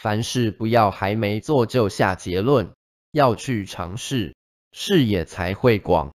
凡事不要还没做就下结论要去尝试视野才会广。